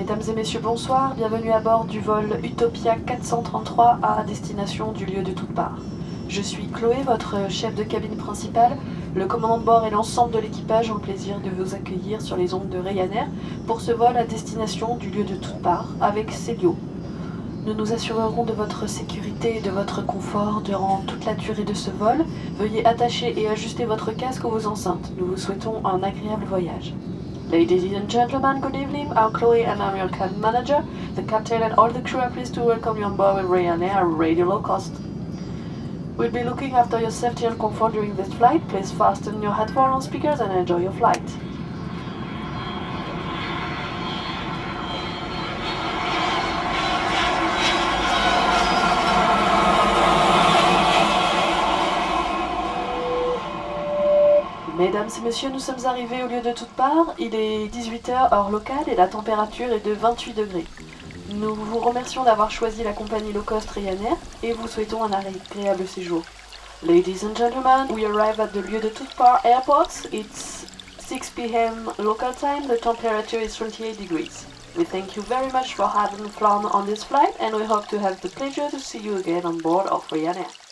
Mesdames et messieurs, bonsoir. Bienvenue à bord du vol Utopia 433 à destination du lieu de toutes parts. Je suis Chloé, votre chef de cabine principale. Le commandant de bord et l'ensemble de l'équipage ont le plaisir de vous accueillir sur les ondes de Ryanair pour ce vol à destination du lieu de toutes parts avec Célio. Nous nous assurerons de votre sécurité et de votre confort durant toute la durée de ce vol. Veuillez attacher et ajuster votre casque ou vos enceintes. Nous vous souhaitons un agréable voyage. Ladies and gentlemen, good evening. I'm Chloe and I'm your cabin manager. The captain and all the crew are pleased to welcome you on board with Ryanair Radio Low Cost. We'll be looking after your safety and comfort during this flight. Please fasten your headphones on speakers and enjoy your flight. Mesdames et messieurs, nous sommes arrivés au lieu de toutes parts. Il est 18h heure locale et la température est de 28 degrés. Nous vous remercions d'avoir choisi la compagnie low cost Ryanair et vous souhaitons un agréable séjour. Ladies and gentlemen, we arrive at the lieu de toutes parts airport. It's 6 p.m. local time. The temperature is 28 degrees. We thank you very much for having flown on this flight and we hope to have the pleasure to see you again on board of Ryanair.